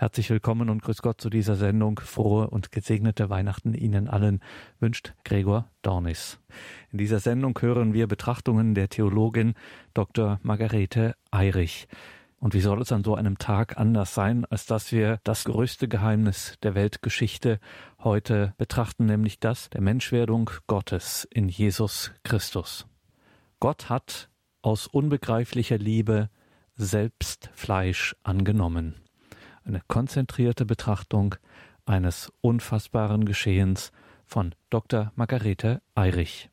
Herzlich willkommen und grüß Gott zu dieser Sendung. Frohe und gesegnete Weihnachten Ihnen allen wünscht Gregor Dornis. In dieser Sendung hören wir Betrachtungen der Theologin Dr. Margarete Eirich. Und wie soll es an so einem Tag anders sein, als dass wir das größte Geheimnis der Weltgeschichte heute betrachten, nämlich das der Menschwerdung Gottes in Jesus Christus. Gott hat aus unbegreiflicher Liebe selbst Fleisch angenommen eine konzentrierte Betrachtung eines unfassbaren Geschehens von Dr. Margarete Eirich.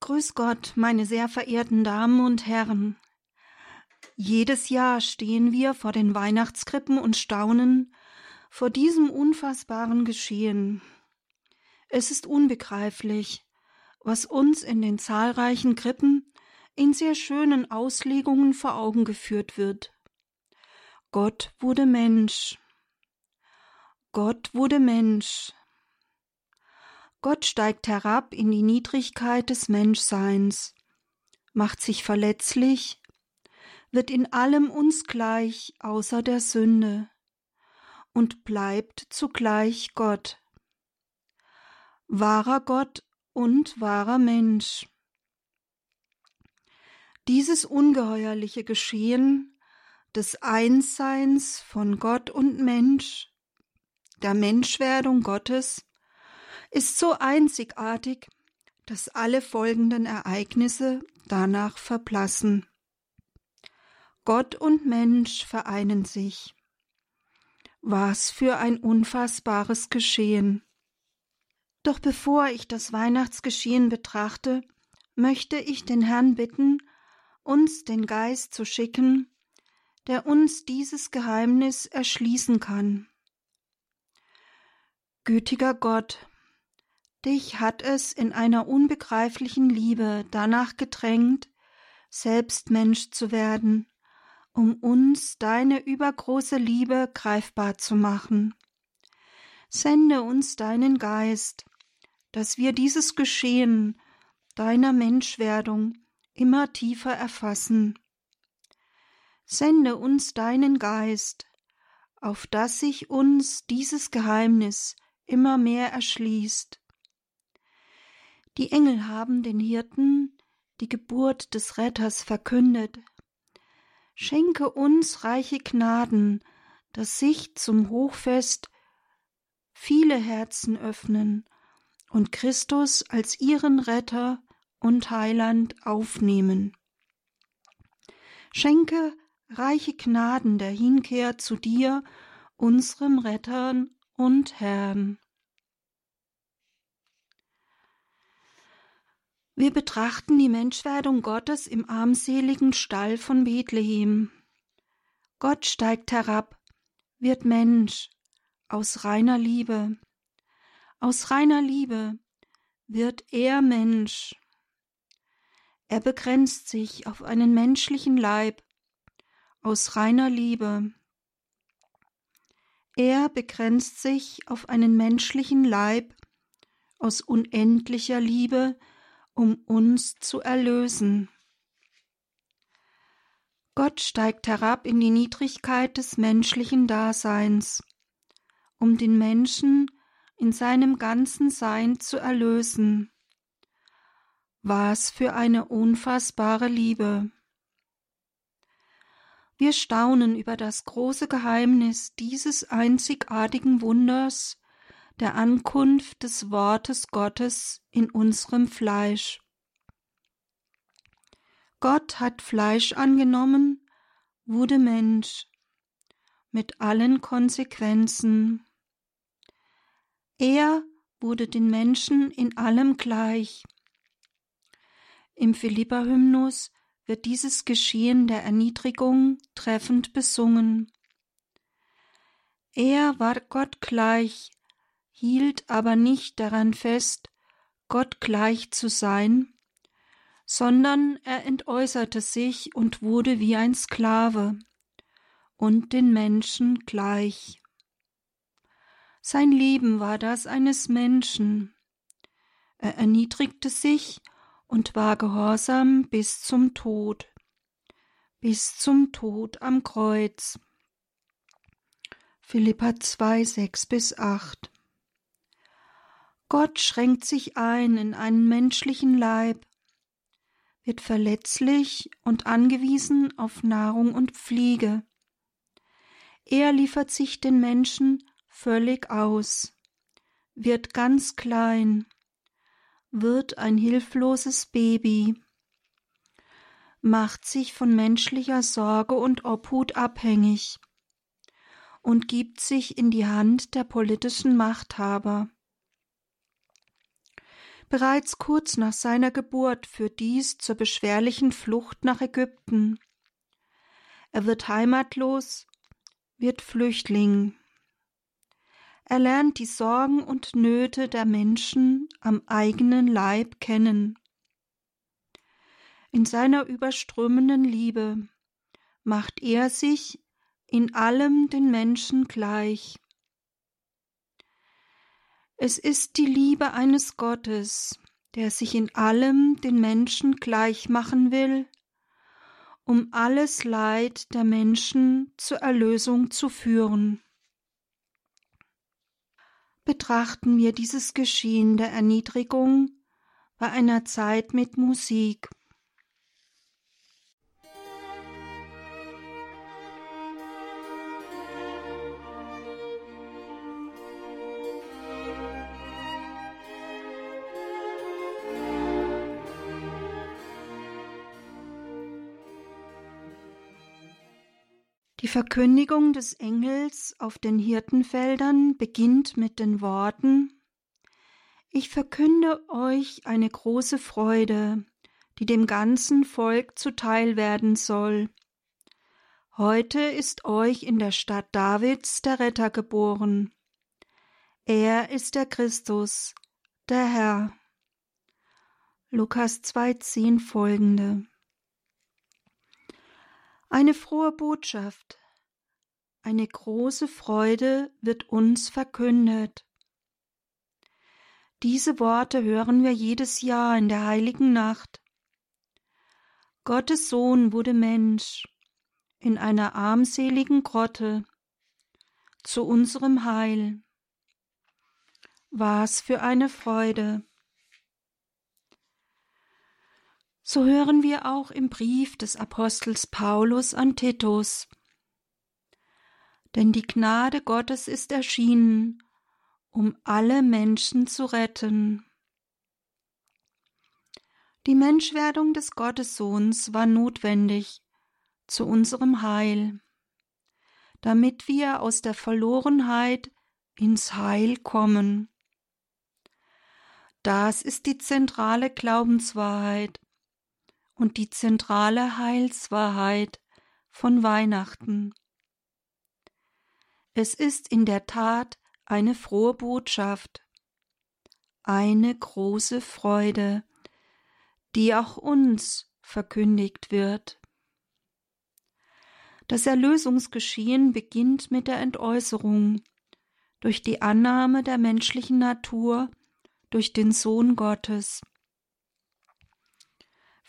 Grüß Gott, meine sehr verehrten Damen und Herren. Jedes Jahr stehen wir vor den Weihnachtskrippen und staunen vor diesem unfassbaren Geschehen. Es ist unbegreiflich, was uns in den zahlreichen Krippen in sehr schönen Auslegungen vor Augen geführt wird. Gott wurde Mensch. Gott wurde Mensch. Gott steigt herab in die Niedrigkeit des Menschseins, macht sich verletzlich, wird in allem uns gleich außer der Sünde und bleibt zugleich Gott. Wahrer Gott und wahrer Mensch. Dieses ungeheuerliche Geschehen des Einsseins von Gott und Mensch, der Menschwerdung Gottes, ist so einzigartig, dass alle folgenden Ereignisse danach verblassen. Gott und Mensch vereinen sich. Was für ein unfassbares Geschehen. Doch bevor ich das Weihnachtsgeschehen betrachte, möchte ich den Herrn bitten, uns den Geist zu schicken, der uns dieses Geheimnis erschließen kann. Gütiger Gott, dich hat es in einer unbegreiflichen Liebe danach gedrängt, selbst Mensch zu werden, um uns deine übergroße Liebe greifbar zu machen. Sende uns deinen Geist, dass wir dieses Geschehen deiner Menschwerdung immer tiefer erfassen Sende uns deinen Geist, auf dass sich uns dieses Geheimnis immer mehr erschließt. Die Engel haben den Hirten die Geburt des Retters verkündet. Schenke uns reiche Gnaden, dass sich zum Hochfest viele Herzen öffnen und Christus als ihren Retter und Heiland aufnehmen. Schenke reiche Gnaden der Hinkehr zu dir, unserem Rettern und Herrn. Wir betrachten die Menschwerdung Gottes im armseligen Stall von Bethlehem. Gott steigt herab, wird Mensch, aus reiner Liebe. Aus reiner Liebe wird er Mensch. Er begrenzt sich auf einen menschlichen Leib, aus reiner Liebe. Er begrenzt sich auf einen menschlichen Leib aus unendlicher Liebe, um uns zu erlösen. Gott steigt herab in die Niedrigkeit des menschlichen Daseins, um den Menschen in seinem ganzen Sein zu erlösen. Was für eine unfassbare Liebe. Wir staunen über das große Geheimnis dieses einzigartigen Wunders der Ankunft des Wortes Gottes in unserem Fleisch. Gott hat Fleisch angenommen, wurde Mensch, mit allen Konsequenzen. Er wurde den Menschen in allem gleich. Im Philippa-Hymnus wird dieses Geschehen der Erniedrigung treffend besungen. Er war Gott gleich, hielt aber nicht daran fest, Gott gleich zu sein, sondern er entäußerte sich und wurde wie ein Sklave und den Menschen gleich. Sein Leben war das eines Menschen. Er erniedrigte sich und war gehorsam bis zum Tod, bis zum Tod am Kreuz. Philippa 2, 6 bis 8 Gott schränkt sich ein in einen menschlichen Leib, wird verletzlich und angewiesen auf Nahrung und Pflege. Er liefert sich den Menschen völlig aus, wird ganz klein, wird ein hilfloses Baby, macht sich von menschlicher Sorge und Obhut abhängig und gibt sich in die Hand der politischen Machthaber. Bereits kurz nach seiner Geburt führt dies zur beschwerlichen Flucht nach Ägypten. Er wird heimatlos, wird Flüchtling. Er lernt die Sorgen und Nöte der Menschen am eigenen Leib kennen. In seiner überströmenden Liebe macht er sich in allem den Menschen gleich. Es ist die Liebe eines Gottes, der sich in allem den Menschen gleich machen will, um alles Leid der Menschen zur Erlösung zu führen. Betrachten wir dieses Geschehen der Erniedrigung bei einer Zeit mit Musik. Die Verkündigung des Engels auf den Hirtenfeldern beginnt mit den Worten Ich verkünde euch eine große Freude, die dem ganzen Volk zuteil werden soll. Heute ist euch in der Stadt Davids der Retter geboren. Er ist der Christus, der Herr. Lukas 2,10 folgende. Eine frohe Botschaft, eine große Freude wird uns verkündet. Diese Worte hören wir jedes Jahr in der heiligen Nacht. Gottes Sohn wurde Mensch in einer armseligen Grotte zu unserem Heil. Was für eine Freude! So hören wir auch im Brief des Apostels Paulus an Titus. Denn die Gnade Gottes ist erschienen, um alle Menschen zu retten. Die Menschwerdung des Gottessohns war notwendig zu unserem Heil, damit wir aus der Verlorenheit ins Heil kommen. Das ist die zentrale Glaubenswahrheit und die zentrale Heilswahrheit von Weihnachten. Es ist in der Tat eine frohe Botschaft, eine große Freude, die auch uns verkündigt wird. Das Erlösungsgeschehen beginnt mit der Entäußerung durch die Annahme der menschlichen Natur durch den Sohn Gottes.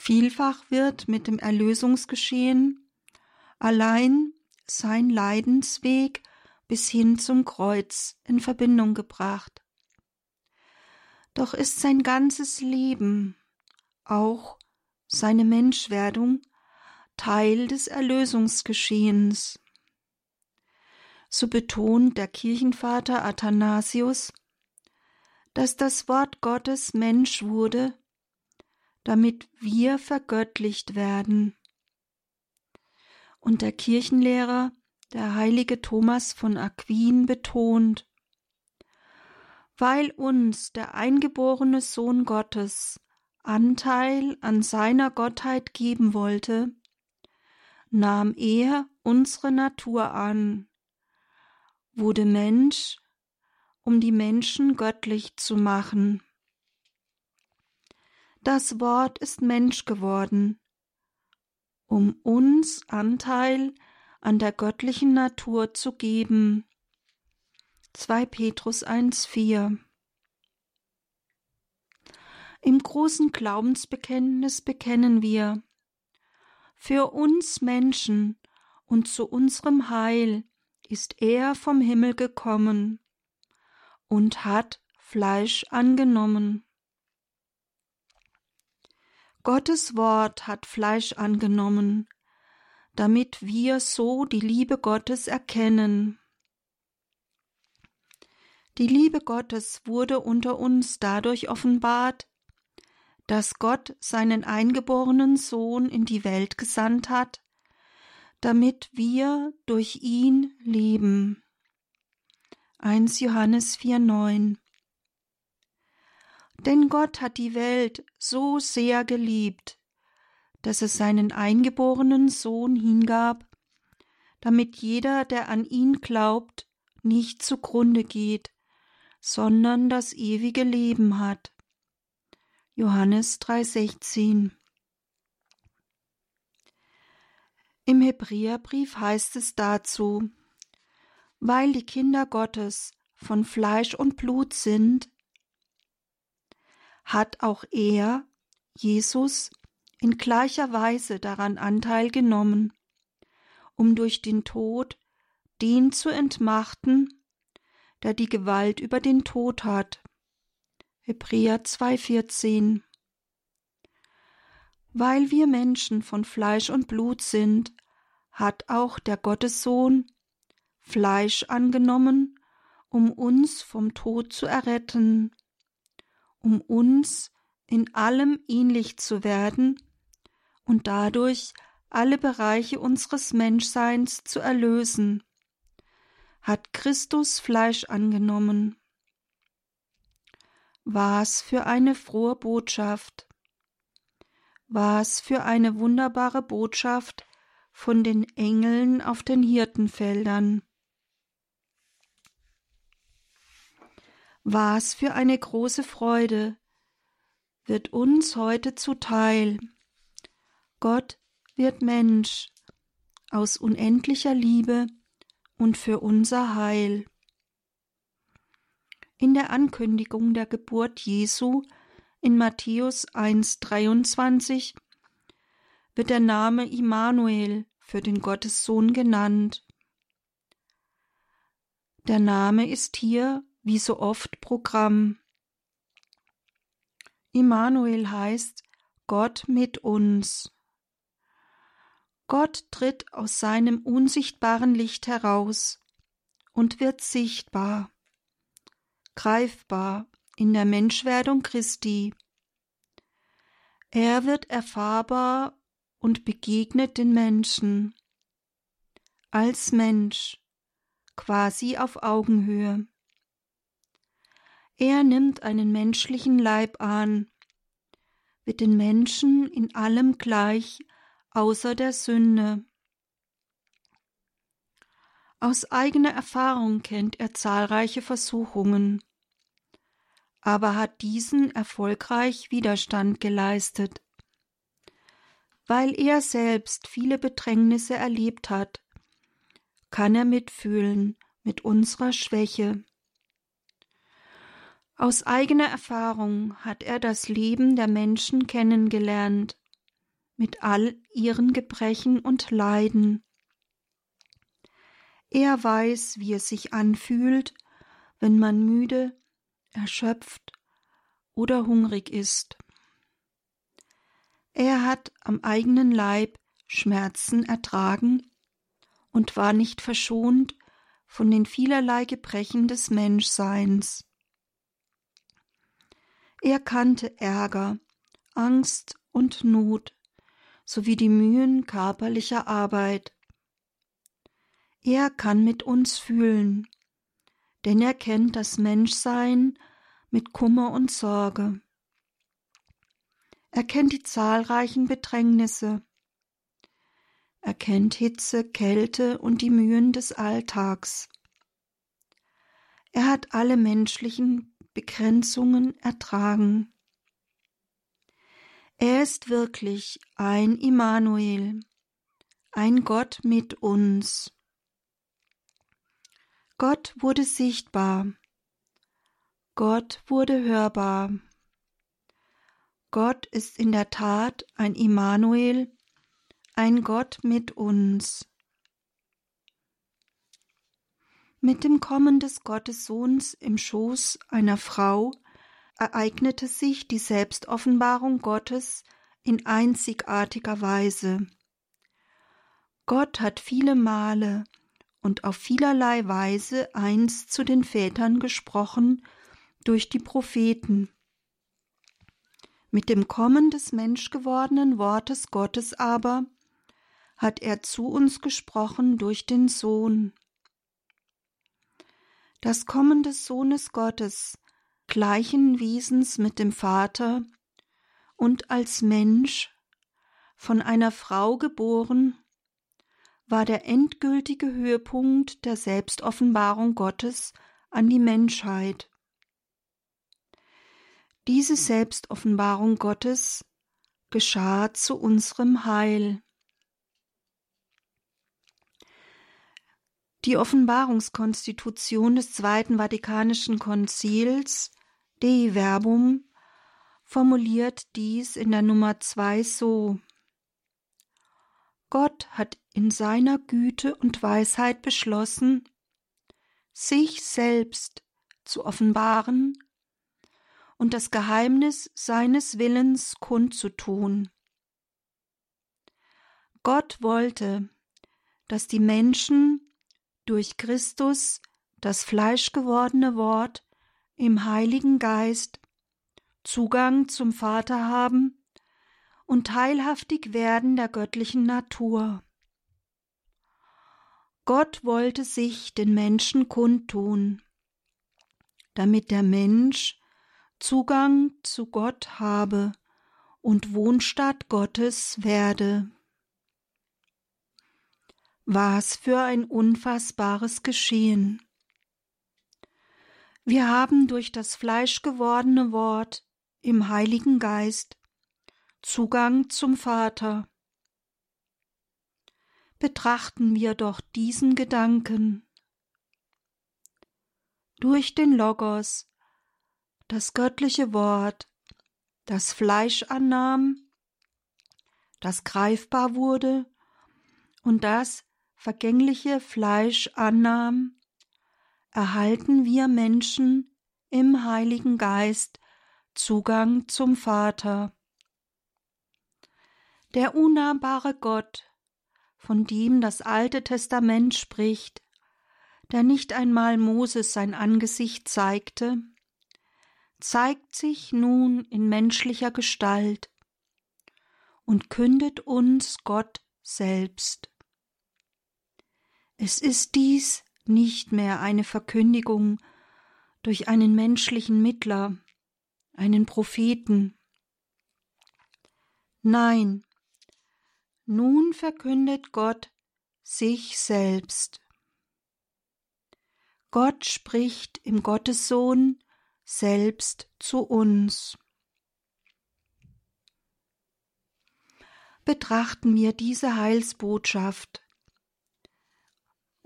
Vielfach wird mit dem Erlösungsgeschehen allein sein Leidensweg bis hin zum Kreuz in Verbindung gebracht. Doch ist sein ganzes Leben, auch seine Menschwerdung, Teil des Erlösungsgeschehens. So betont der Kirchenvater Athanasius, dass das Wort Gottes Mensch wurde damit wir vergöttlicht werden. Und der Kirchenlehrer, der heilige Thomas von Aquin, betont, weil uns der eingeborene Sohn Gottes Anteil an seiner Gottheit geben wollte, nahm er unsere Natur an, wurde Mensch, um die Menschen göttlich zu machen. Das Wort ist Mensch geworden, um uns Anteil an der göttlichen Natur zu geben. 2 Petrus 1,4 Im großen Glaubensbekenntnis bekennen wir, für uns Menschen und zu unserem Heil ist er vom Himmel gekommen und hat Fleisch angenommen. Gottes Wort hat Fleisch angenommen, damit wir so die Liebe Gottes erkennen. Die Liebe Gottes wurde unter uns dadurch offenbart, dass Gott seinen eingeborenen Sohn in die Welt gesandt hat, damit wir durch ihn leben. 1 Johannes 4,9 Denn Gott hat die Welt so sehr geliebt, dass es seinen eingeborenen Sohn hingab, damit jeder, der an ihn glaubt, nicht zugrunde geht, sondern das ewige Leben hat. Johannes 3,16 Im Hebräerbrief heißt es dazu, weil die Kinder Gottes von Fleisch und Blut sind, hat auch er, Jesus, in gleicher Weise daran Anteil genommen, um durch den Tod den zu entmachten, der die Gewalt über den Tod hat. Hebräer 2,14 Weil wir Menschen von Fleisch und Blut sind, hat auch der Gottessohn Fleisch angenommen, um uns vom Tod zu erretten, um uns in allem ähnlich zu werden und dadurch alle Bereiche unseres Menschseins zu erlösen, hat Christus Fleisch angenommen. Was für eine frohe Botschaft! Was für eine wunderbare Botschaft von den Engeln auf den Hirtenfeldern! Was für eine große Freude wird uns heute zuteil. Gott wird Mensch aus unendlicher Liebe und für unser Heil. In der Ankündigung der Geburt Jesu in Matthäus 1,23 wird der Name Immanuel für den Gottessohn genannt. Der Name ist hier wie so oft Programm. Immanuel heißt Gott mit uns. Gott tritt aus seinem unsichtbaren Licht heraus und wird sichtbar, greifbar in der Menschwerdung Christi. Er wird erfahrbar und begegnet den Menschen als Mensch, quasi auf Augenhöhe. Er nimmt einen menschlichen Leib an, wird den Menschen in allem gleich, außer der Sünde. Aus eigener Erfahrung kennt er zahlreiche Versuchungen, aber hat diesen erfolgreich Widerstand geleistet. Weil er selbst viele Bedrängnisse erlebt hat, kann er mitfühlen mit unserer Schwäche. Aus eigener Erfahrung hat er das Leben der Menschen kennengelernt, mit all ihren Gebrechen und Leiden. Er weiß, wie es sich anfühlt, wenn man müde, erschöpft oder hungrig ist. Er hat am eigenen Leib Schmerzen ertragen und war nicht verschont von den vielerlei Gebrechen des Menschseins. Er kannte Ärger, Angst und Not sowie die Mühen körperlicher Arbeit. Er kann mit uns fühlen, denn er kennt das Menschsein mit Kummer und Sorge. Er kennt die zahlreichen Bedrängnisse. Er kennt Hitze, Kälte und die Mühen des Alltags. Er hat alle menschlichen Begrenzungen ertragen. Er ist wirklich ein Immanuel, ein Gott mit uns. Gott wurde sichtbar. Gott wurde hörbar. Gott ist in der Tat ein Immanuel, ein Gott mit uns. Mit dem Kommen des Gottessohns im Schoß einer Frau ereignete sich die Selbstoffenbarung Gottes in einzigartiger Weise. Gott hat viele Male und auf vielerlei Weise einst zu den Vätern gesprochen durch die Propheten. Mit dem Kommen des menschgewordenen Wortes Gottes aber hat er zu uns gesprochen durch den Sohn. Das Kommen des Sohnes Gottes gleichen Wesens mit dem Vater und als Mensch von einer Frau geboren war der endgültige Höhepunkt der Selbstoffenbarung Gottes an die Menschheit. Diese Selbstoffenbarung Gottes geschah zu unserem Heil. Die Offenbarungskonstitution des Zweiten Vatikanischen Konzils Dei Verbum formuliert dies in der Nummer zwei so Gott hat in seiner Güte und Weisheit beschlossen, sich selbst zu offenbaren und das Geheimnis seines Willens kundzutun. Gott wollte, dass die Menschen durch Christus das fleischgewordene Wort im Heiligen Geist Zugang zum Vater haben und teilhaftig werden der göttlichen Natur. Gott wollte sich den Menschen kundtun, damit der Mensch Zugang zu Gott habe und Wohnstatt Gottes werde. Was für ein unfassbares Geschehen. Wir haben durch das fleischgewordene Wort im Heiligen Geist Zugang zum Vater. Betrachten wir doch diesen Gedanken. Durch den Logos, das göttliche Wort, das Fleisch annahm, das greifbar wurde und das vergängliche Fleisch annahm, erhalten wir Menschen im Heiligen Geist Zugang zum Vater. Der unnahbare Gott, von dem das Alte Testament spricht, der nicht einmal Moses sein Angesicht zeigte, zeigt sich nun in menschlicher Gestalt und kündet uns Gott selbst. Es ist dies nicht mehr eine Verkündigung durch einen menschlichen Mittler, einen Propheten. Nein, nun verkündet Gott sich selbst. Gott spricht im Gottessohn selbst zu uns. Betrachten wir diese Heilsbotschaft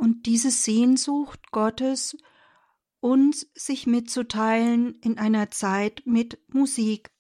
und diese Sehnsucht Gottes, uns sich mitzuteilen in einer Zeit mit Musik.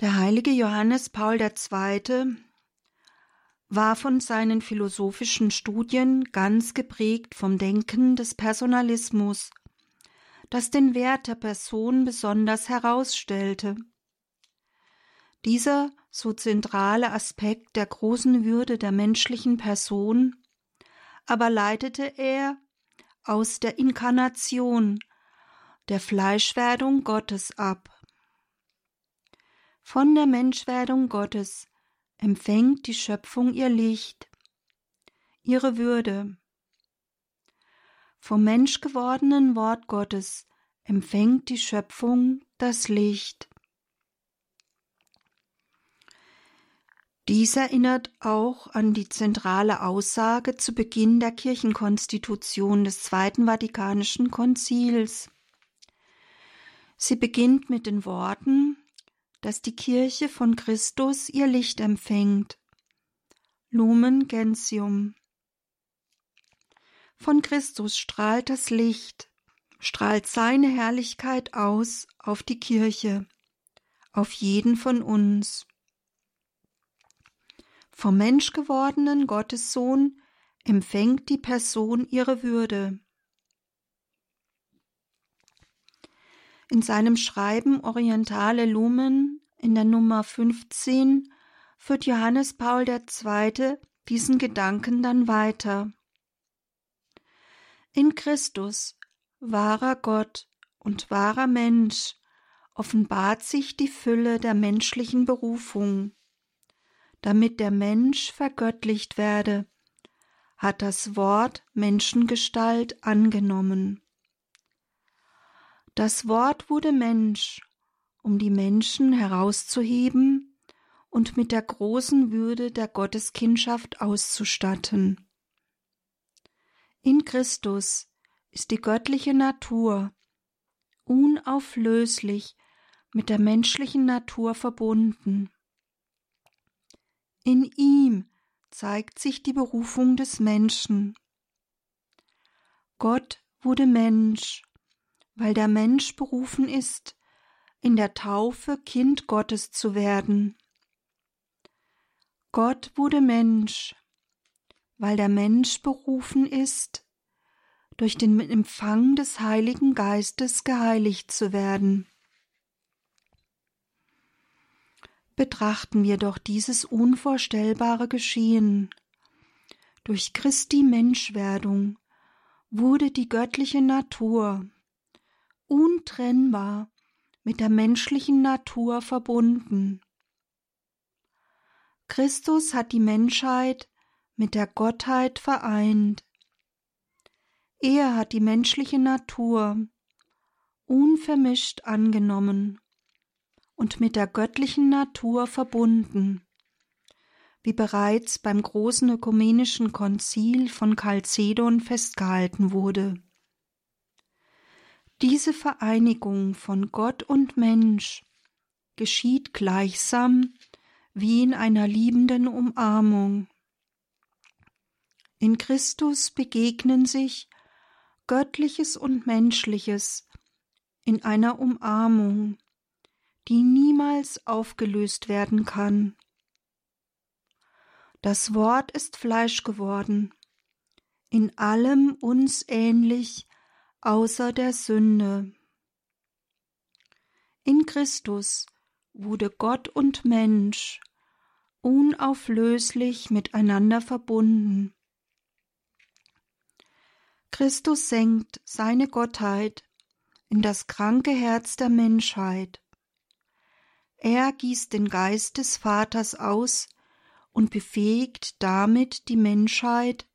Der heilige Johannes Paul II. war von seinen philosophischen Studien ganz geprägt vom Denken des Personalismus, das den Wert der Person besonders herausstellte. Dieser so zentrale Aspekt der großen Würde der menschlichen Person aber leitete er aus der Inkarnation, der Fleischwerdung Gottes ab. Von der Menschwerdung Gottes empfängt die Schöpfung ihr Licht, ihre Würde. Vom menschgewordenen Wort Gottes empfängt die Schöpfung das Licht. Dies erinnert auch an die zentrale Aussage zu Beginn der Kirchenkonstitution des Zweiten Vatikanischen Konzils. Sie beginnt mit den Worten, dass die Kirche von Christus ihr Licht empfängt. Lumen Gentium. Von Christus strahlt das Licht, strahlt seine Herrlichkeit aus auf die Kirche, auf jeden von uns. Vom menschgewordenen Gottessohn empfängt die Person ihre Würde. In seinem Schreiben Orientale Lumen in der Nummer 15 führt Johannes Paul II. diesen Gedanken dann weiter. In Christus, wahrer Gott und wahrer Mensch, offenbart sich die Fülle der menschlichen Berufung damit der Mensch vergöttlicht werde, hat das Wort Menschengestalt angenommen. Das Wort wurde Mensch, um die Menschen herauszuheben und mit der großen Würde der Gotteskindschaft auszustatten. In Christus ist die göttliche Natur unauflöslich mit der menschlichen Natur verbunden. In ihm zeigt sich die Berufung des Menschen. Gott wurde Mensch, weil der Mensch berufen ist, in der Taufe Kind Gottes zu werden. Gott wurde Mensch, weil der Mensch berufen ist, durch den Empfang des Heiligen Geistes geheiligt zu werden. betrachten wir doch dieses unvorstellbare Geschehen. Durch Christi Menschwerdung wurde die göttliche Natur untrennbar mit der menschlichen Natur verbunden. Christus hat die Menschheit mit der Gottheit vereint. Er hat die menschliche Natur unvermischt angenommen und mit der göttlichen Natur verbunden, wie bereits beim großen ökumenischen Konzil von Chalcedon festgehalten wurde. Diese Vereinigung von Gott und Mensch geschieht gleichsam wie in einer liebenden Umarmung. In Christus begegnen sich Göttliches und Menschliches in einer Umarmung, die niemals aufgelöst werden kann. Das Wort ist Fleisch geworden, in allem uns ähnlich, außer der Sünde. In Christus wurde Gott und Mensch unauflöslich miteinander verbunden. Christus senkt seine Gottheit in das kranke Herz der Menschheit. Er gießt den Geist des Vaters aus und befähigt damit die Menschheit,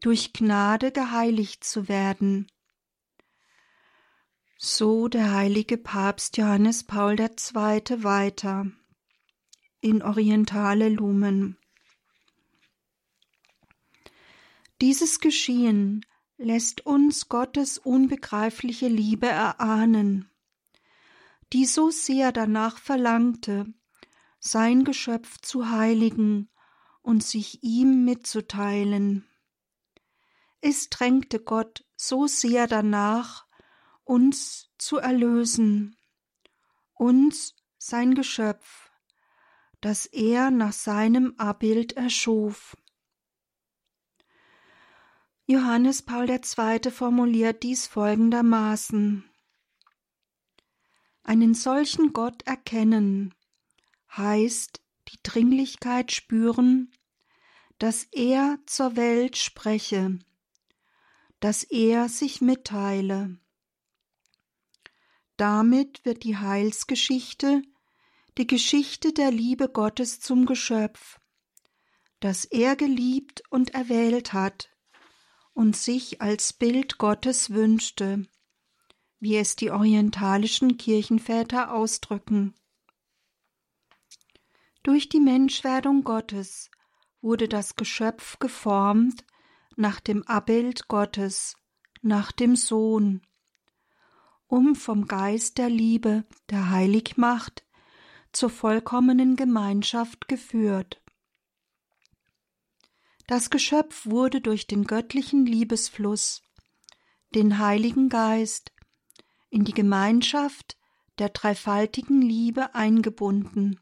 durch Gnade geheiligt zu werden. So der heilige Papst Johannes Paul II. weiter in Orientale Lumen. Dieses Geschehen lässt uns Gottes unbegreifliche Liebe erahnen die so sehr danach verlangte, sein Geschöpf zu heiligen und sich ihm mitzuteilen. Es drängte Gott so sehr danach, uns zu erlösen, uns, sein Geschöpf, das er nach seinem Abbild erschuf. Johannes Paul II. formuliert dies folgendermaßen Einen solchen Gott erkennen heißt die Dringlichkeit spüren, dass er zur Welt spreche, dass er sich mitteile. Damit wird die Heilsgeschichte die Geschichte der Liebe Gottes zum Geschöpf, das er geliebt und erwählt hat und sich als Bild Gottes wünschte, wie es die orientalischen Kirchenväter ausdrücken. Durch die Menschwerdung Gottes wurde das Geschöpf geformt nach dem Abbild Gottes, nach dem Sohn, um vom Geist der Liebe, der Heiligmacht, zur vollkommenen Gemeinschaft geführt. Das Geschöpf wurde durch den göttlichen Liebesfluss, den Heiligen Geist, in die Gemeinschaft der dreifaltigen Liebe eingebunden.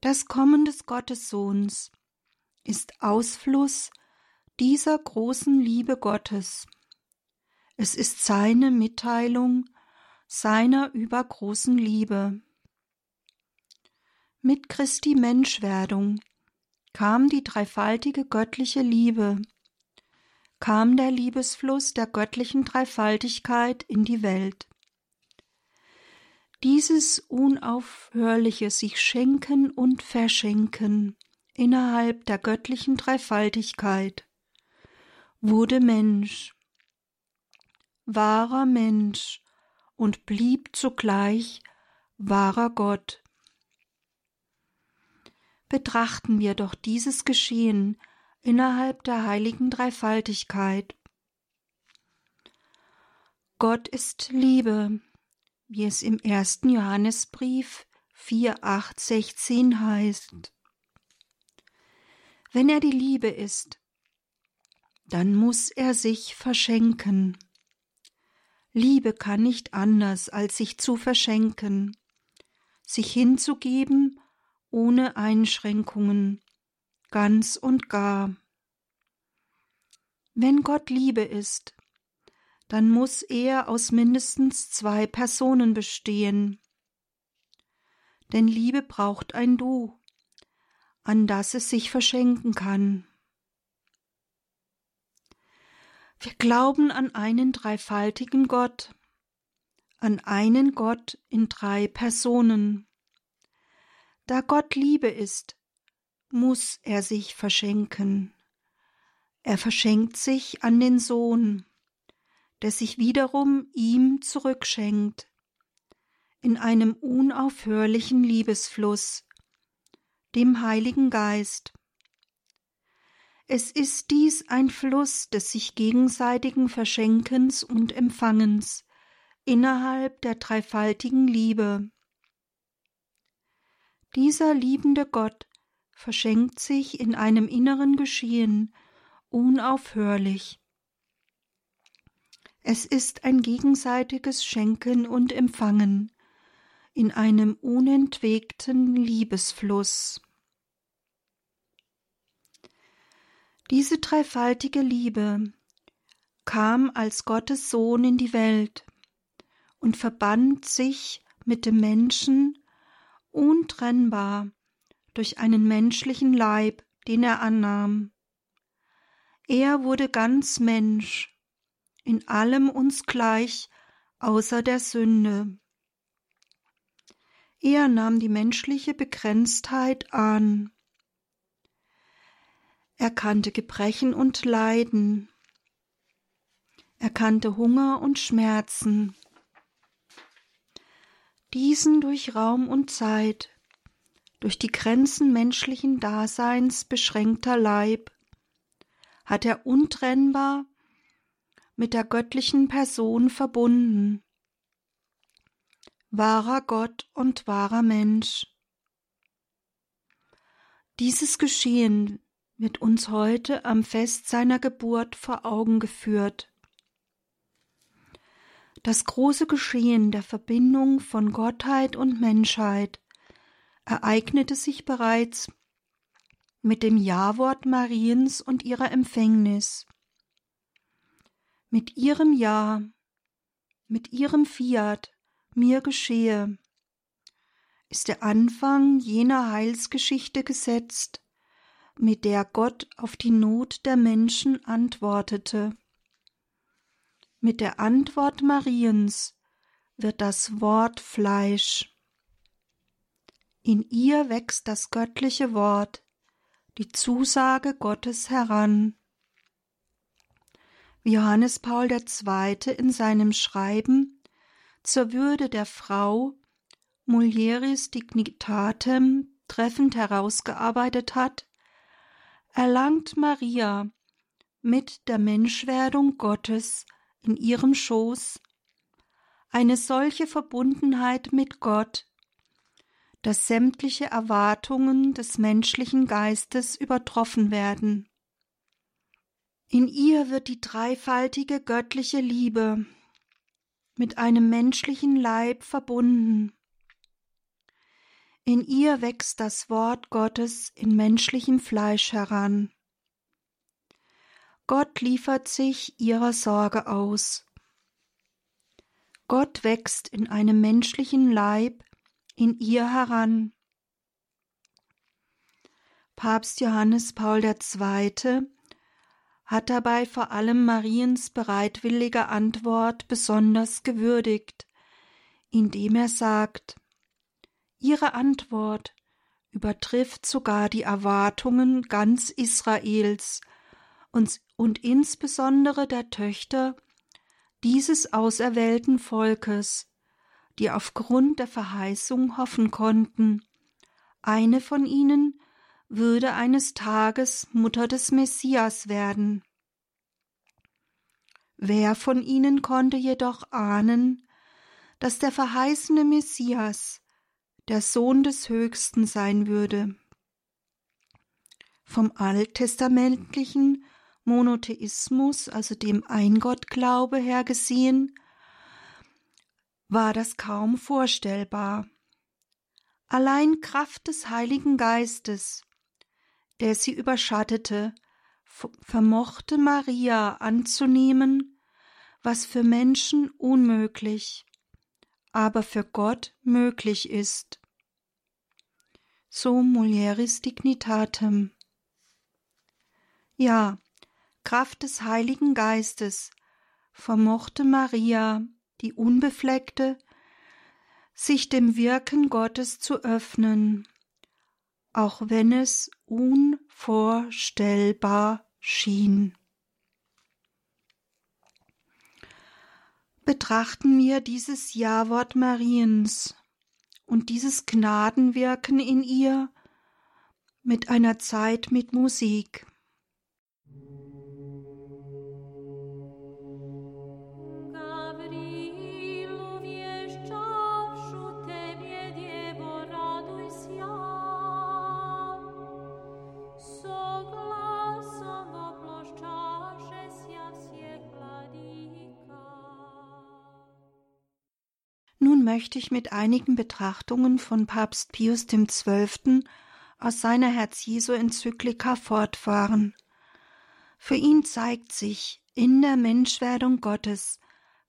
Das Kommen des Gottessohns ist Ausfluss dieser großen Liebe Gottes. Es ist seine Mitteilung seiner übergroßen Liebe. Mit Christi Menschwerdung kam die dreifaltige göttliche Liebe, kam der Liebesfluss der göttlichen Dreifaltigkeit in die Welt. Dieses unaufhörliche sich schenken und verschenken innerhalb der göttlichen Dreifaltigkeit wurde Mensch, wahrer Mensch und blieb zugleich wahrer Gott. Betrachten wir doch dieses Geschehen innerhalb der heiligen Dreifaltigkeit. Gott ist Liebe, wie es im ersten Johannesbrief 4, 8, 16 heißt. Wenn er die Liebe ist, dann muss er sich verschenken. Liebe kann nicht anders, als sich zu verschenken, sich hinzugeben ohne Einschränkungen, ganz und gar. Wenn Gott Liebe ist, dann muss er aus mindestens zwei Personen bestehen. Denn Liebe braucht ein Du, an das es sich verschenken kann. Wir glauben an einen dreifaltigen Gott, an einen Gott in drei Personen. Da Gott Liebe ist, muss er sich verschenken. Er verschenkt sich an den Sohn der sich wiederum ihm zurückschenkt, in einem unaufhörlichen Liebesfluss, dem Heiligen Geist. Es ist dies ein Fluss des sich gegenseitigen Verschenkens und Empfangens innerhalb der dreifaltigen Liebe. Dieser liebende Gott verschenkt sich in einem inneren Geschehen unaufhörlich. Es ist ein gegenseitiges Schenken und Empfangen in einem unentwegten Liebesfluss. Diese dreifaltige Liebe kam als Gottes Sohn in die Welt und verband sich mit dem Menschen untrennbar durch einen menschlichen Leib, den er annahm. Er wurde ganz Mensch in allem uns gleich, außer der Sünde. Er nahm die menschliche Begrenztheit an. Er kannte Gebrechen und Leiden. Er kannte Hunger und Schmerzen. Diesen durch Raum und Zeit, durch die Grenzen menschlichen Daseins beschränkter Leib, hat er untrennbar mit der göttlichen Person verbunden. Wahrer Gott und wahrer Mensch. Dieses Geschehen wird uns heute am Fest seiner Geburt vor Augen geführt. Das große Geschehen der Verbindung von Gottheit und Menschheit ereignete sich bereits mit dem Ja-Wort Mariens und ihrer Empfängnis. Mit ihrem Ja, mit ihrem Fiat, mir geschehe, ist der Anfang jener Heilsgeschichte gesetzt, mit der Gott auf die Not der Menschen antwortete. Mit der Antwort Mariens wird das Wort Fleisch. In ihr wächst das göttliche Wort, die Zusage Gottes heran. Wie Johannes Paul II. in seinem Schreiben zur Würde der Frau Mulieris Dignitatem treffend herausgearbeitet hat, erlangt Maria mit der Menschwerdung Gottes in ihrem Schoß eine solche Verbundenheit mit Gott, dass sämtliche Erwartungen des menschlichen Geistes übertroffen werden. In ihr wird die dreifaltige göttliche Liebe mit einem menschlichen Leib verbunden. In ihr wächst das Wort Gottes in menschlichem Fleisch heran. Gott liefert sich ihrer Sorge aus. Gott wächst in einem menschlichen Leib in ihr heran. Papst Johannes Paul II. hat dabei vor allem Mariens bereitwillige Antwort besonders gewürdigt, indem er sagt, Ihre Antwort übertrifft sogar die Erwartungen ganz Israels und, und insbesondere der Töchter dieses auserwählten Volkes, die aufgrund der Verheißung hoffen konnten. Eine von ihnen würde eines Tages Mutter des Messias werden. Wer von ihnen konnte jedoch ahnen, dass der verheißene Messias der Sohn des Höchsten sein würde. Vom alttestamentlichen Monotheismus, also dem Eingottglaube her gesehen, war das kaum vorstellbar. Allein Kraft des Heiligen Geistes, der sie überschattete, vermochte Maria anzunehmen, was für Menschen unmöglich, aber für Gott möglich ist. So mulieris dignitatem. Ja, Kraft des Heiligen Geistes vermochte Maria, die Unbefleckte, sich dem Wirken Gottes zu öffnen, auch wenn es unvorstellbar schien. Betrachten wir dieses Ja-Wort Mariens und dieses Gnadenwirken in ihr mit einer Zeit mit Musik. Möchte ich mit einigen Betrachtungen von Papst Pius XII. aus seiner Herz-Jesu-Enzyklika fortfahren. Für ihn zeigt sich in der Menschwerdung Gottes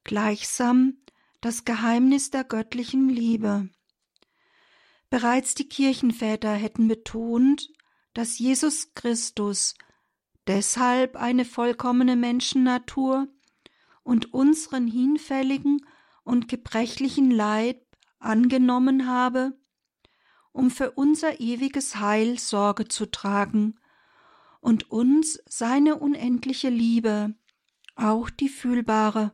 gleichsam das Geheimnis der göttlichen Liebe. Bereits die Kirchenväter hätten betont, dass Jesus Christus deshalb eine vollkommene Menschennatur und unseren hinfälligen und gebrechlichen Leib angenommen habe, um für unser ewiges Heil Sorge zu tragen und uns seine unendliche Liebe, auch die fühlbare,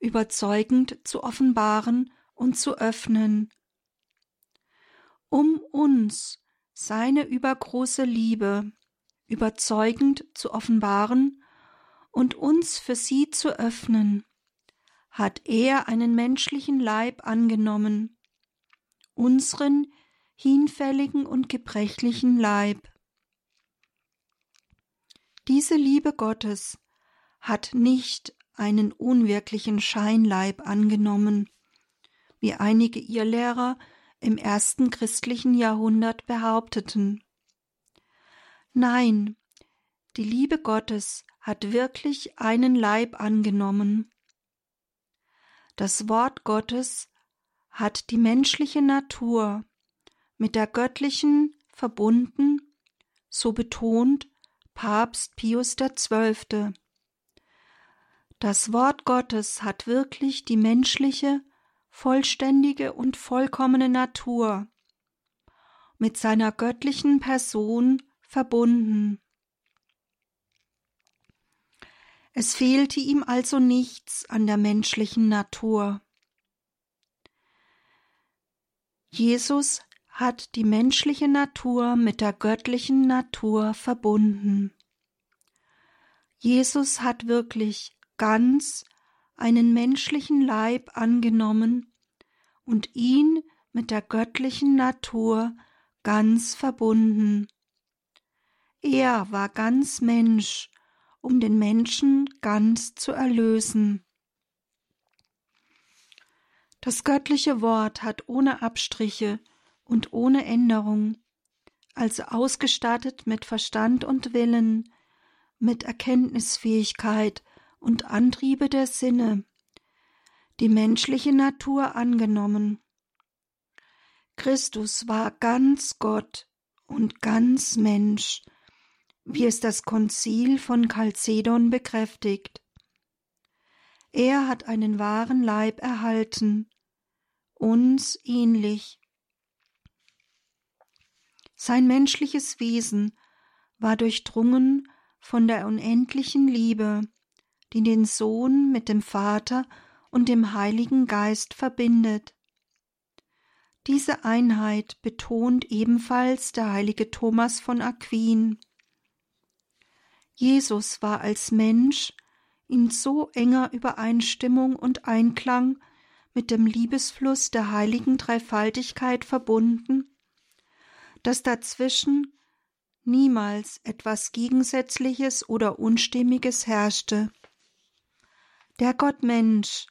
überzeugend zu offenbaren und zu öffnen. Um uns seine übergroße Liebe überzeugend zu offenbaren und uns für sie zu öffnen, hat er einen menschlichen Leib angenommen, unseren hinfälligen und gebrechlichen Leib. Diese Liebe Gottes hat nicht einen unwirklichen Scheinleib angenommen, wie einige Irrlehrer im ersten christlichen Jahrhundert behaupteten. Nein, die Liebe Gottes hat wirklich einen Leib angenommen. Das Wort Gottes hat die menschliche Natur mit der göttlichen verbunden, so betont Papst Pius XII. Das Wort Gottes hat wirklich die menschliche, vollständige und vollkommene Natur mit seiner göttlichen Person verbunden. Es fehlte ihm also nichts an der menschlichen Natur. Jesus hat die menschliche Natur mit der göttlichen Natur verbunden. Jesus hat wirklich ganz einen menschlichen Leib angenommen und ihn mit der göttlichen Natur ganz verbunden. Er war ganz Mensch um den Menschen ganz zu erlösen. Das göttliche Wort hat ohne Abstriche und ohne Änderung, also ausgestattet mit Verstand und Willen, mit Erkenntnisfähigkeit und Antriebe der Sinne, die menschliche Natur angenommen. Christus war ganz Gott und ganz Mensch, wie es das Konzil von Chalcedon bekräftigt. Er hat einen wahren Leib erhalten, uns ähnlich. Sein menschliches Wesen war durchdrungen von der unendlichen Liebe, die den Sohn mit dem Vater und dem Heiligen Geist verbindet. Diese Einheit betont ebenfalls der heilige Thomas von Aquin. Jesus war als Mensch in so enger Übereinstimmung und Einklang mit dem Liebesfluss der heiligen Dreifaltigkeit verbunden, dass dazwischen niemals etwas Gegensätzliches oder Unstimmiges herrschte. Der Gottmensch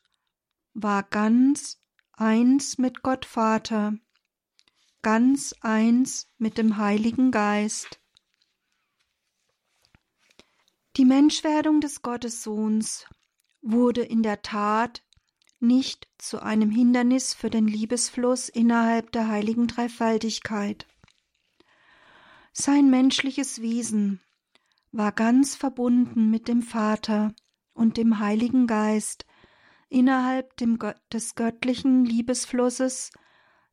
war ganz eins mit Gott Vater, ganz eins mit dem Heiligen Geist. Die Menschwerdung des Gottessohns wurde in der Tat nicht zu einem Hindernis für den Liebesfluss innerhalb der heiligen Dreifaltigkeit. Sein menschliches Wesen war ganz verbunden mit dem Vater und dem Heiligen Geist innerhalb des göttlichen Liebesflusses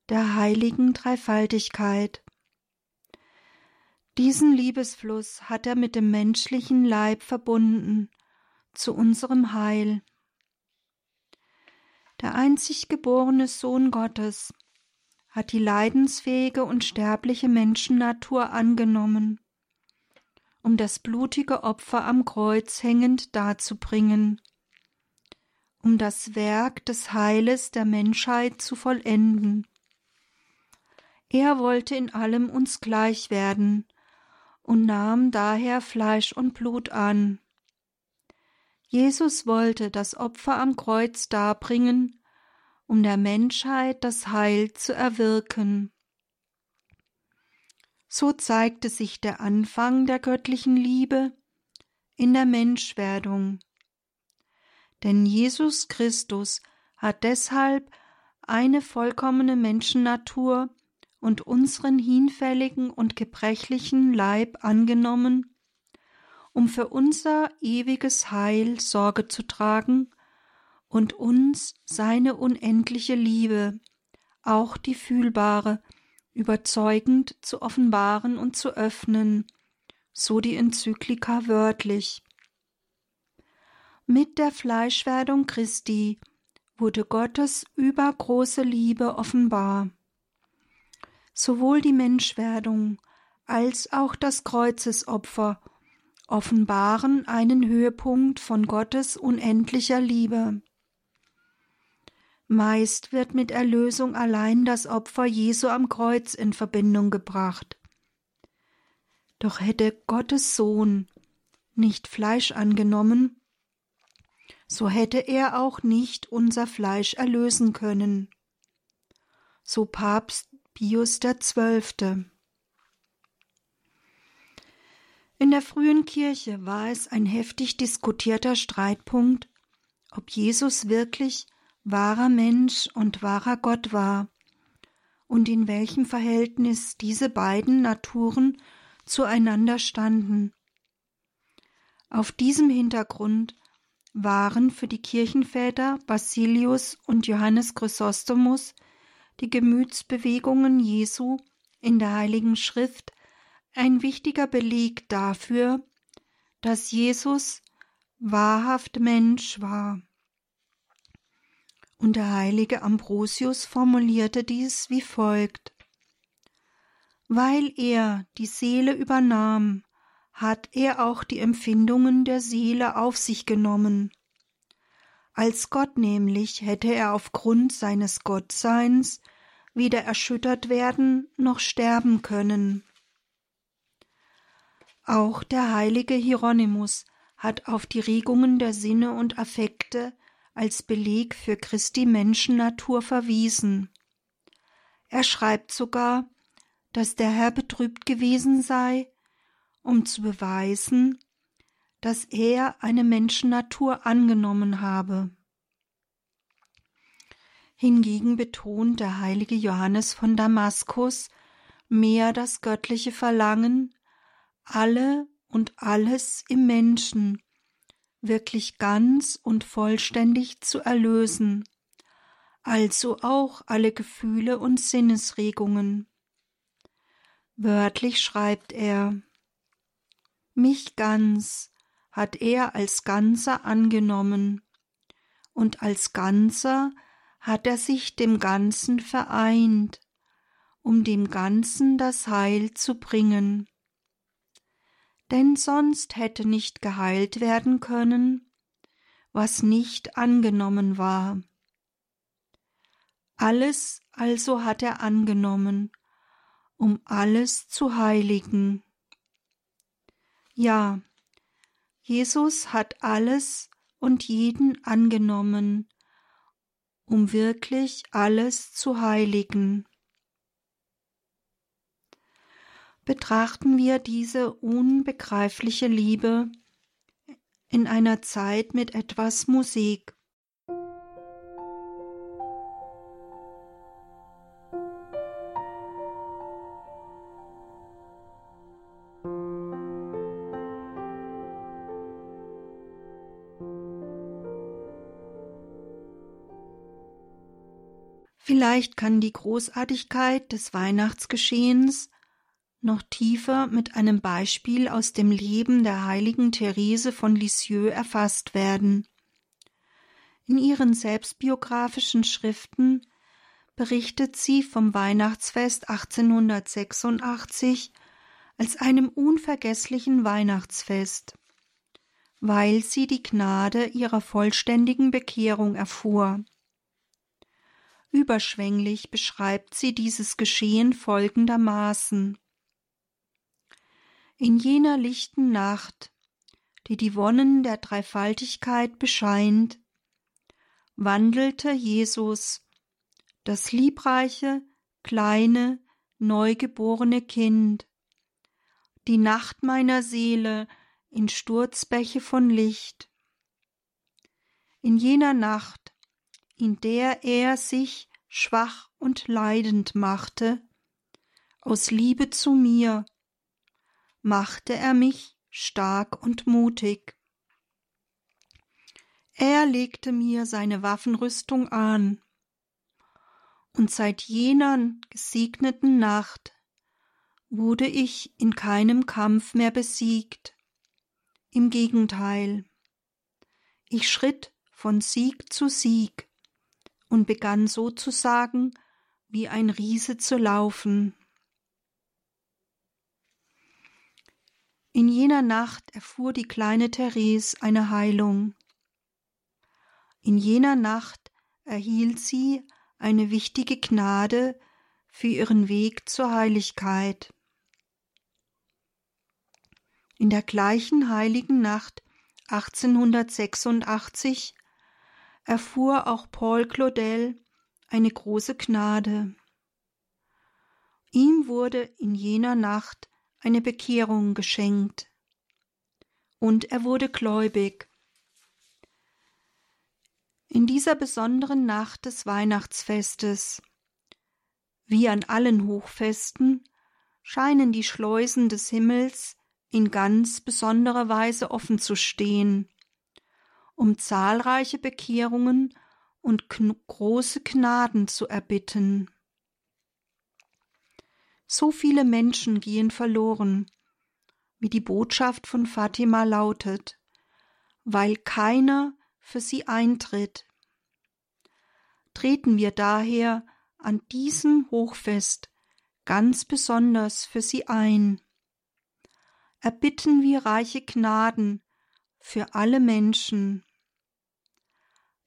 der heiligen Dreifaltigkeit. Diesen Liebesfluss hat er mit dem menschlichen Leib verbunden, zu unserem Heil. Der einzig geborene Sohn Gottes hat die leidensfähige und sterbliche Menschennatur angenommen, um das blutige Opfer am Kreuz hängend darzubringen, um das Werk des Heiles der Menschheit zu vollenden. Er wollte in allem uns gleich werden, und nahm daher Fleisch und Blut an. Jesus wollte das Opfer am Kreuz darbringen, um der Menschheit das Heil zu erwirken. So zeigte sich der Anfang der göttlichen Liebe in der Menschwerdung. Denn Jesus Christus hat deshalb eine vollkommene Menschennatur und unseren hinfälligen und gebrechlichen Leib angenommen, um für unser ewiges Heil Sorge zu tragen und uns seine unendliche Liebe, auch die fühlbare, überzeugend zu offenbaren und zu öffnen, so die Enzyklika wörtlich. Mit der Fleischwerdung Christi wurde Gottes übergroße Liebe offenbar. Sowohl die Menschwerdung als auch das Kreuzesopfer offenbaren einen Höhepunkt von Gottes unendlicher Liebe. Meist wird mit Erlösung allein das Opfer Jesu am Kreuz in Verbindung gebracht. Doch hätte Gottes Sohn nicht Fleisch angenommen, so hätte er auch nicht unser Fleisch erlösen können. So Papst Pius XII. In der frühen Kirche war es ein heftig diskutierter Streitpunkt, ob Jesus wirklich wahrer Mensch und wahrer Gott war und in welchem Verhältnis diese beiden Naturen zueinander standen. Auf diesem Hintergrund waren für die Kirchenväter Basilius und Johannes Chrysostomus die Gemütsbewegungen Jesu in der Heiligen Schrift ein wichtiger Beleg dafür, dass Jesus wahrhaft Mensch war. Und der heilige Ambrosius formulierte dies wie folgt Weil er die Seele übernahm, hat er auch die Empfindungen der Seele auf sich genommen. Als Gott nämlich hätte er aufgrund seines Gottseins weder erschüttert werden noch sterben können. Auch der heilige Hieronymus hat auf die Regungen der Sinne und Affekte als Beleg für Christi Menschennatur verwiesen. Er schreibt sogar, dass der Herr betrübt gewesen sei, um zu beweisen, dass er eine Menschennatur angenommen habe. Hingegen betont der heilige Johannes von Damaskus mehr das göttliche Verlangen, alle und alles im Menschen wirklich ganz und vollständig zu erlösen, also auch alle Gefühle und Sinnesregungen. Wörtlich schreibt er mich ganz hat er als Ganzer angenommen, und als Ganzer hat er sich dem Ganzen vereint, um dem Ganzen das Heil zu bringen. Denn sonst hätte nicht geheilt werden können, was nicht angenommen war. Alles also hat er angenommen, um alles zu heiligen. Ja, Jesus hat alles und jeden angenommen, um wirklich alles zu heiligen. Betrachten wir diese unbegreifliche Liebe in einer Zeit mit etwas Musik. Vielleicht kann die Großartigkeit des Weihnachtsgeschehens noch tiefer mit einem Beispiel aus dem Leben der heiligen Therese von Lisieux erfasst werden. In ihren selbstbiografischen Schriften berichtet sie vom Weihnachtsfest 1886 als einem unvergesslichen Weihnachtsfest, weil sie die Gnade ihrer vollständigen Bekehrung erfuhr. Überschwänglich beschreibt sie dieses Geschehen folgendermaßen. In jener lichten Nacht, die die Wonnen der Dreifaltigkeit bescheint, wandelte Jesus, das liebreiche, kleine, neugeborene Kind, die Nacht meiner Seele in Sturzbäche von Licht. In jener Nacht in der er sich schwach und leidend machte, aus Liebe zu mir, machte er mich stark und mutig. Er legte mir seine Waffenrüstung an, und seit jener gesegneten Nacht wurde ich in keinem Kampf mehr besiegt. Im Gegenteil, ich schritt von Sieg zu Sieg und begann sozusagen wie ein Riese zu laufen. In jener Nacht erfuhr die kleine Therese eine Heilung. In jener Nacht erhielt sie eine wichtige Gnade für ihren Weg zur Heiligkeit. In der gleichen heiligen Nacht 1886 erfuhr auch Paul Claudel eine große Gnade. Ihm wurde in jener Nacht eine Bekehrung geschenkt. Und er wurde gläubig. In dieser besonderen Nacht des Weihnachtsfestes, wie an allen Hochfesten, scheinen die Schleusen des Himmels in ganz besonderer Weise offen zu stehen, um zahlreiche Bekehrungen und große Gnaden zu erbitten. So viele Menschen gehen verloren, wie die Botschaft von Fatima lautet, weil keiner für sie eintritt. Treten wir daher an diesem Hochfest ganz besonders für sie ein. Erbitten wir reiche Gnaden für alle Menschen.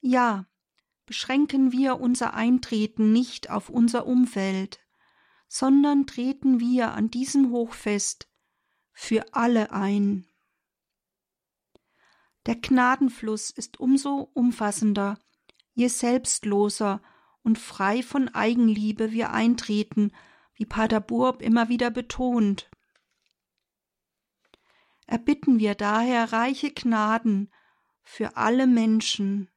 Ja, beschränken wir unser Eintreten nicht auf unser Umfeld, sondern treten wir an diesem Hochfest für alle ein. Der Gnadenfluss ist umso umfassender, je selbstloser und frei von Eigenliebe wir eintreten, wie Pater Burb immer wieder betont. Erbitten wir daher reiche Gnaden für alle Menschen.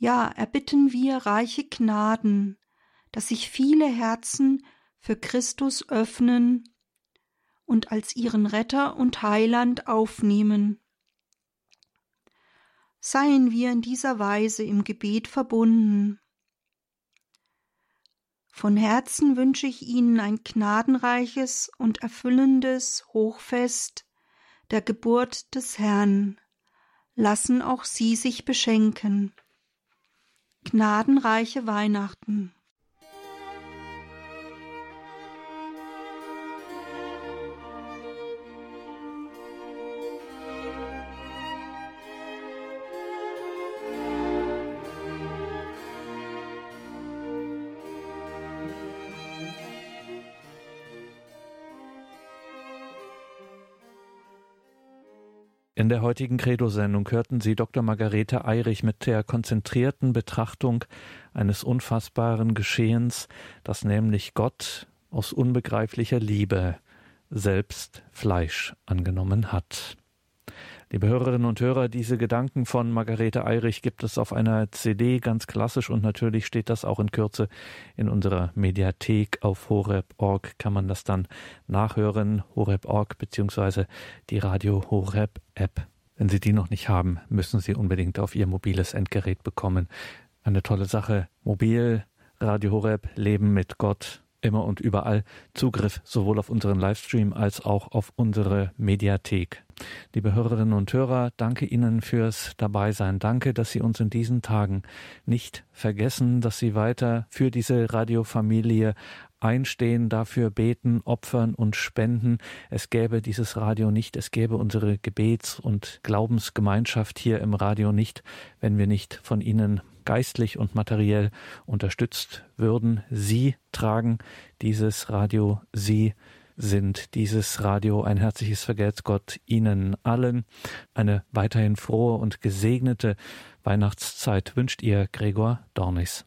Ja, erbitten wir reiche Gnaden dass sich viele Herzen für Christus öffnen und als ihren Retter und Heiland aufnehmen. Seien wir in dieser Weise im Gebet verbunden. Von Herzen wünsche ich Ihnen ein gnadenreiches und erfüllendes Hochfest der Geburt des Herrn. Lassen auch Sie sich beschenken. Gnadenreiche Weihnachten. In der heutigen Credo-Sendung hörten Sie Dr. Margarete Eirich mit der konzentrierten Betrachtung eines unfassbaren Geschehens, das nämlich Gott aus unbegreiflicher Liebe selbst Fleisch angenommen hat. Liebe Hörerinnen und Hörer, diese Gedanken von Margarete Eirich gibt es auf einer CD ganz klassisch und natürlich steht das auch in Kürze in unserer Mediathek auf horeb.org kann man das dann nachhören, horeb.org beziehungsweise die Radio Horeb App. Wenn Sie die noch nicht haben, müssen Sie unbedingt auf Ihr mobiles Endgerät bekommen. Eine tolle Sache. Mobil, Radio Horeb, Leben mit Gott, immer und überall Zugriff sowohl auf unseren Livestream als auch auf unsere Mediathek. Liebe Hörerinnen und Hörer, danke Ihnen fürs Dabeisein. Danke, dass Sie uns in diesen Tagen nicht vergessen, dass Sie weiter für diese Radiofamilie einstehen, dafür beten, opfern und spenden. Es gäbe dieses Radio nicht, es gäbe unsere Gebets- und Glaubensgemeinschaft hier im Radio nicht, wenn wir nicht von Ihnen geistlich und materiell unterstützt würden. Sie tragen dieses Radio, Sie sind dieses Radio. Ein herzliches Vergelt's Gott Ihnen allen. Eine weiterhin frohe und gesegnete Weihnachtszeit wünscht ihr Gregor Dornis.